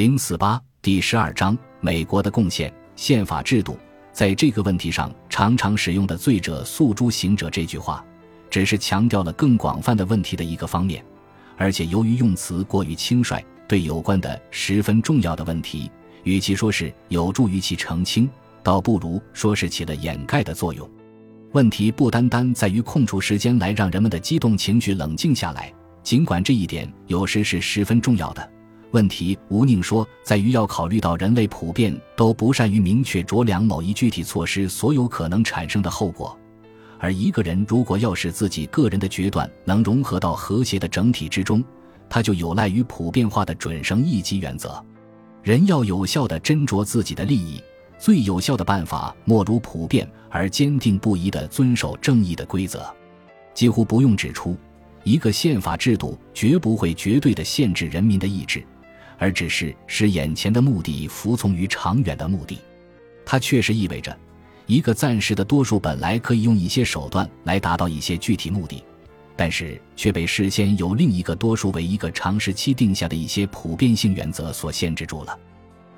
零四八第十二章美国的贡献宪法制度，在这个问题上常常使用的“罪者诉诸行者”这句话，只是强调了更广泛的问题的一个方面，而且由于用词过于轻率，对有关的十分重要的问题，与其说是有助于其澄清，倒不如说是起了掩盖的作用。问题不单单在于空出时间来让人们的激动情绪冷静下来，尽管这一点有时是十分重要的。问题，吴宁说，在于要考虑到人类普遍都不善于明确酌量某一具体措施所有可能产生的后果，而一个人如果要使自己个人的决断能融合到和谐的整体之中，他就有赖于普遍化的准绳一级原则。人要有效地斟酌自己的利益。最有效的办法莫如普遍而坚定不移地遵守正义的规则。几乎不用指出，一个宪法制度绝不会绝对地限制人民的意志，而只是使眼前的目的服从于长远的目的。它确实意味着，一个暂时的多数本来可以用一些手段来达到一些具体目的，但是却被事先由另一个多数为一个长时期定下的一些普遍性原则所限制住了。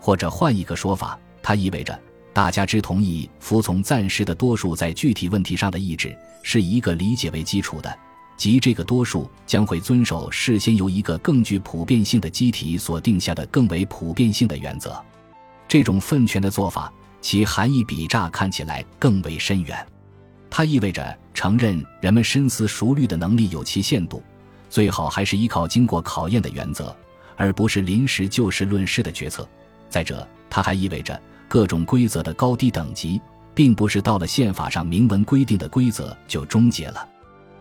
或者换一个说法。它意味着，大家之同意服从暂时的多数在具体问题上的意志，是以一个理解为基础的，即这个多数将会遵守事先由一个更具普遍性的机体所定下的更为普遍性的原则。这种分权的做法，其含义比乍看起来更为深远。它意味着承认人们深思熟虑的能力有其限度，最好还是依靠经过考验的原则，而不是临时就事论事的决策。再者，它还意味着。各种规则的高低等级，并不是到了宪法上明文规定的规则就终结了。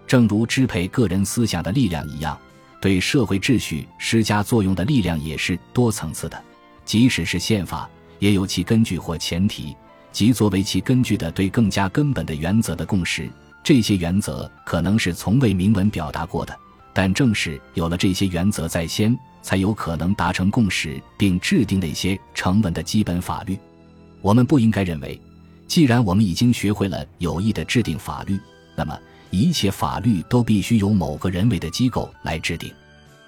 正如支配个人思想的力量一样，对社会秩序施加作用的力量也是多层次的。即使是宪法，也有其根据或前提，即作为其根据的对更加根本的原则的共识。这些原则可能是从未明文表达过的，但正是有了这些原则在先，才有可能达成共识，并制定那些成文的基本法律。我们不应该认为，既然我们已经学会了有意的制定法律，那么一切法律都必须由某个人为的机构来制定。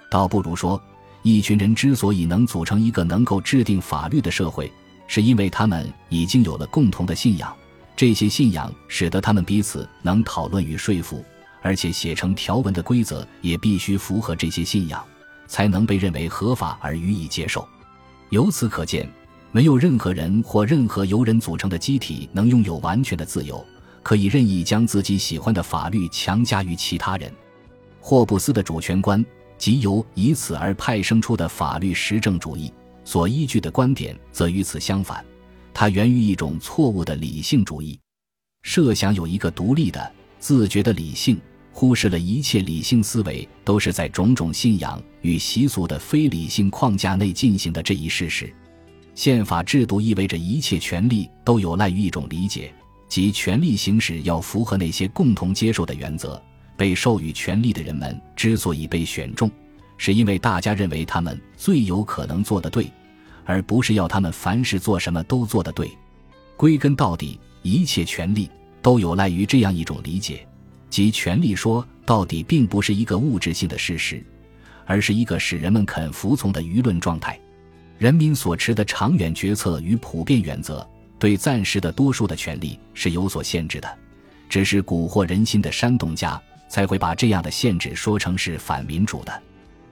倒不如说，一群人之所以能组成一个能够制定法律的社会，是因为他们已经有了共同的信仰。这些信仰使得他们彼此能讨论与说服，而且写成条文的规则也必须符合这些信仰，才能被认为合法而予以接受。由此可见。没有任何人或任何由人组成的机体能拥有完全的自由，可以任意将自己喜欢的法律强加于其他人。霍布斯的主权观即由以此而派生出的法律实证主义所依据的观点，则与此相反。它源于一种错误的理性主义，设想有一个独立的、自觉的理性，忽视了一切理性思维都是在种种信仰与习俗的非理性框架内进行的这一事实。宪法制度意味着一切权利都有赖于一种理解，即权力行使要符合那些共同接受的原则。被授予权力的人们之所以被选中，是因为大家认为他们最有可能做得对，而不是要他们凡事做什么都做得对。归根到底，一切权利都有赖于这样一种理解，即权力说到底并不是一个物质性的事实，而是一个使人们肯服从的舆论状态。人民所持的长远决策与普遍原则，对暂时的多数的权利是有所限制的。只是蛊惑人心的煽动家才会把这样的限制说成是反民主的。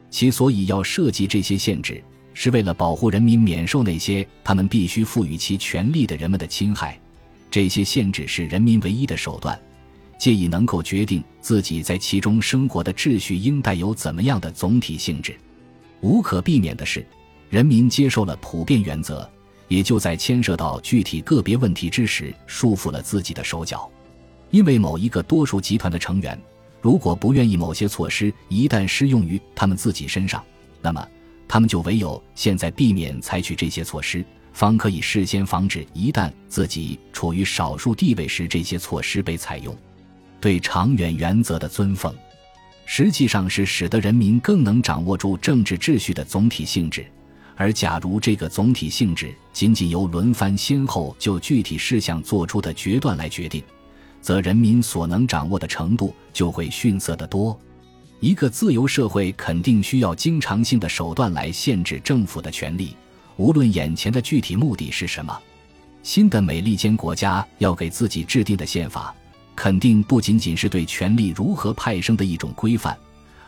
其所以要设计这些限制，是为了保护人民免受那些他们必须赋予其权利的人们的侵害。这些限制是人民唯一的手段，借以能够决定自己在其中生活的秩序应带有怎么样的总体性质。无可避免的是。人民接受了普遍原则，也就在牵涉到具体个别问题之时，束缚了自己的手脚。因为某一个多数集团的成员，如果不愿意某些措施一旦适用于他们自己身上，那么他们就唯有现在避免采取这些措施，方可以事先防止一旦自己处于少数地位时，这些措施被采用。对长远原则的尊奉，实际上是使得人民更能掌握住政治秩序的总体性质。而假如这个总体性质仅仅由轮番先后就具体事项做出的决断来决定，则人民所能掌握的程度就会逊色得多。一个自由社会肯定需要经常性的手段来限制政府的权力，无论眼前的具体目的是什么，新的美利坚国家要给自己制定的宪法，肯定不仅仅是对权力如何派生的一种规范，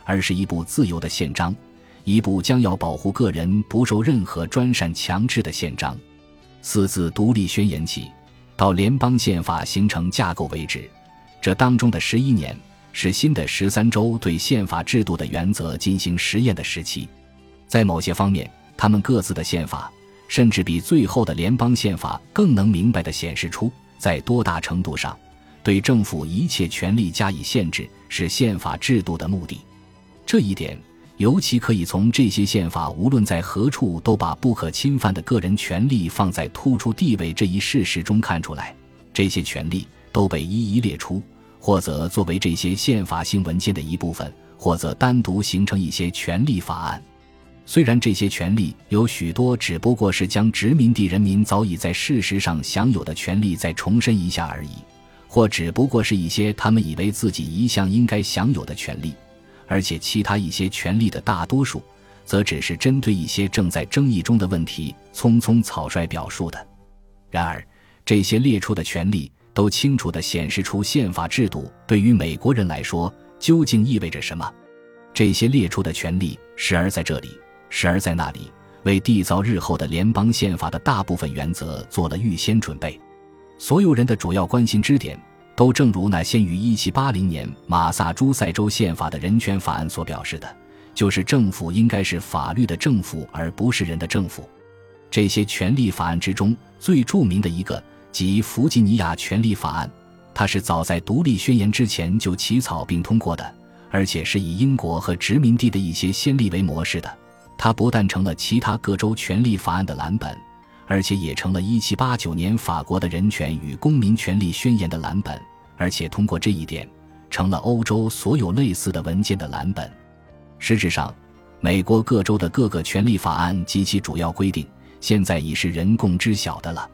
而是一部自由的宪章，一部将要保护个人不受任何专擅强制的宪章。四自独立宣言起，到联邦宪法形成架构为止，这当中的十一年，是新的十三州对宪法制度的原则进行实验的时期。在某些方面，他们各自的宪法。甚至比最后的联邦宪法更能明白地显示出，在多大程度上，对政府一切权力加以限制是宪法制度的目的。这一点尤其可以从这些宪法无论在何处都把不可侵犯的个人权利放在突出地位这一事实中看出来。这些权利都被一一列出，或者作为这些宪法性文件的一部分，或者单独形成一些权利法案。虽然这些权利有许多只不过是将殖民地人民早已在事实上享有的权利再重申一下而已，或只不过是一些他们以为自己一向应该享有的权利，而且其他一些权利的大多数，则只是针对一些正在争议中的问题匆匆草率表述的。然而，这些列出的权利都清楚地显示出宪法制度对于美国人来说究竟意味着什么。这些列出的权利时而在这里。时而在那里为缔造日后的联邦宪法的大部分原则做了预先准备。所有人的主要关心之点，都正如那先于1780年马萨诸塞州宪法的人权法案所表示的，就是政府应该是法律的政府，而不是人的政府。这些权利法案之中最著名的一个，即弗吉尼亚权利法案，它是早在独立宣言之前就起草并通过的，而且是以英国和殖民地的一些先例为模式的。它不但成了其他各州权利法案的蓝本，而且也成了1789年法国的人权与公民权利宣言的蓝本，而且通过这一点，成了欧洲所有类似的文件的蓝本。实质上，美国各州的各个权利法案及其主要规定，现在已是人共知晓的了。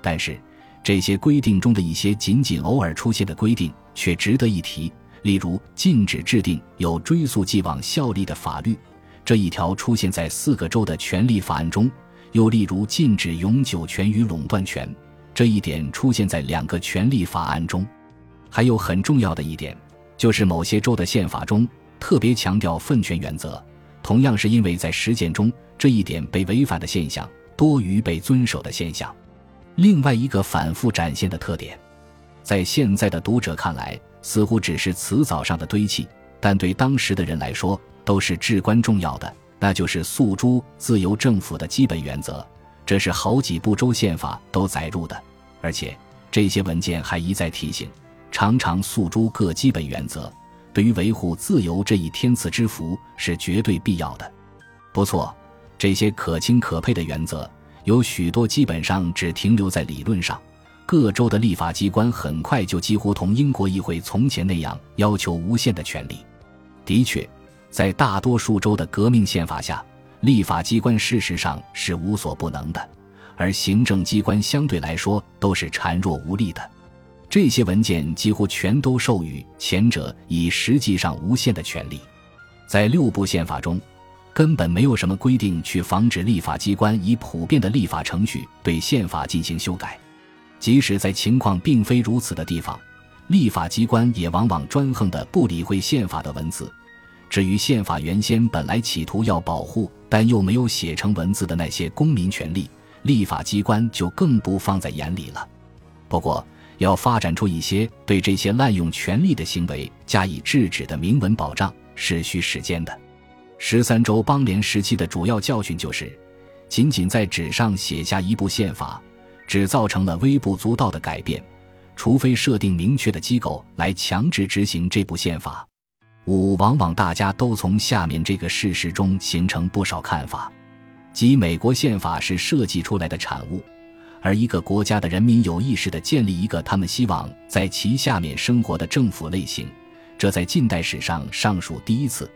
但是，这些规定中的一些仅仅偶尔出现的规定却值得一提，例如禁止制定有追溯既往效力的法律。这一条出现在四个州的权利法案中，又例如禁止永久权与垄断权，这一点出现在两个权利法案中。还有很重要的一点，就是某些州的宪法中特别强调分权原则，同样是因为在实践中这一点被违反的现象多于被遵守的现象。另外一个反复展现的特点，在现在的读者看来似乎只是词藻上的堆砌，但对当时的人来说。都是至关重要的，那就是诉诸自由政府的基本原则，这是好几部州宪法都载入的，而且这些文件还一再提醒，常常诉诸各基本原则，对于维护自由这一天赐之福是绝对必要的。不错，这些可亲可佩的原则，有许多基本上只停留在理论上，各州的立法机关很快就几乎同英国议会从前那样要求无限的权利。的确。在大多数州的革命宪法下，立法机关事实上是无所不能的，而行政机关相对来说都是孱弱无力的。这些文件几乎全都授予前者以实际上无限的权利。在六部宪法中，根本没有什么规定去防止立法机关以普遍的立法程序对宪法进行修改。即使在情况并非如此的地方，立法机关也往往专横的不理会宪法的文字。至于宪法原先本来企图要保护，但又没有写成文字的那些公民权利，立法机关就更不放在眼里了。不过，要发展出一些对这些滥用权力的行为加以制止的明文保障，是需时间的。十三州邦联时期的主要教训就是，仅仅在纸上写下一部宪法，只造成了微不足道的改变，除非设定明确的机构来强制执行这部宪法。五，往往大家都从下面这个事实中形成不少看法，即美国宪法是设计出来的产物，而一个国家的人民有意识地建立一个他们希望在其下面生活的政府类型，这在近代史上尚属第一次。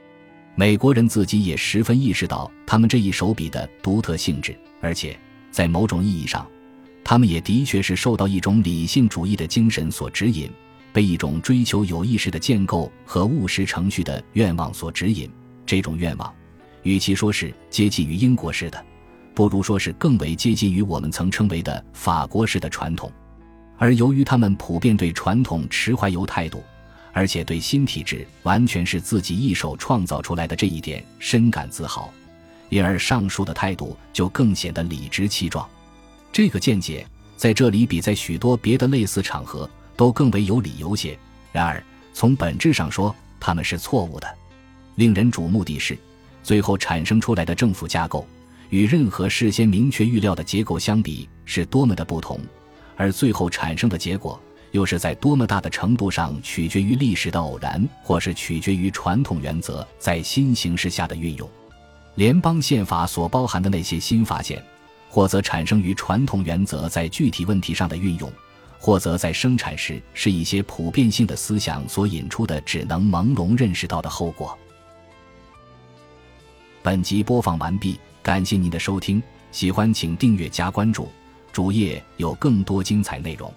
美国人自己也十分意识到他们这一手笔的独特性质，而且在某种意义上，他们也的确是受到一种理性主义的精神所指引。被一种追求有意识的建构和务实程序的愿望所指引，这种愿望，与其说是接近于英国式的，不如说是更为接近于我们曾称为的法国式的传统。而由于他们普遍对传统持怀犹态度，而且对新体制完全是自己一手创造出来的这一点深感自豪，因而上述的态度就更显得理直气壮。这个见解在这里比在许多别的类似场合都更为有理由些。然而，从本质上说，他们是错误的。令人瞩目的是，最后产生出来的政府架构与任何事先明确预料的结构相比是多么的不同。而最后产生的结果，又是在多么大的程度上取决于历史的偶然，或是取决于传统原则在新形势下的运用。联邦宪法所包含的那些新发现，或则产生于传统原则在具体问题上的运用，或则在生产时是一些普遍性的思想所引出的只能朦胧认识到的后果。本集播放完毕，感谢您的收听，喜欢请订阅加关注。主页有更多精彩内容。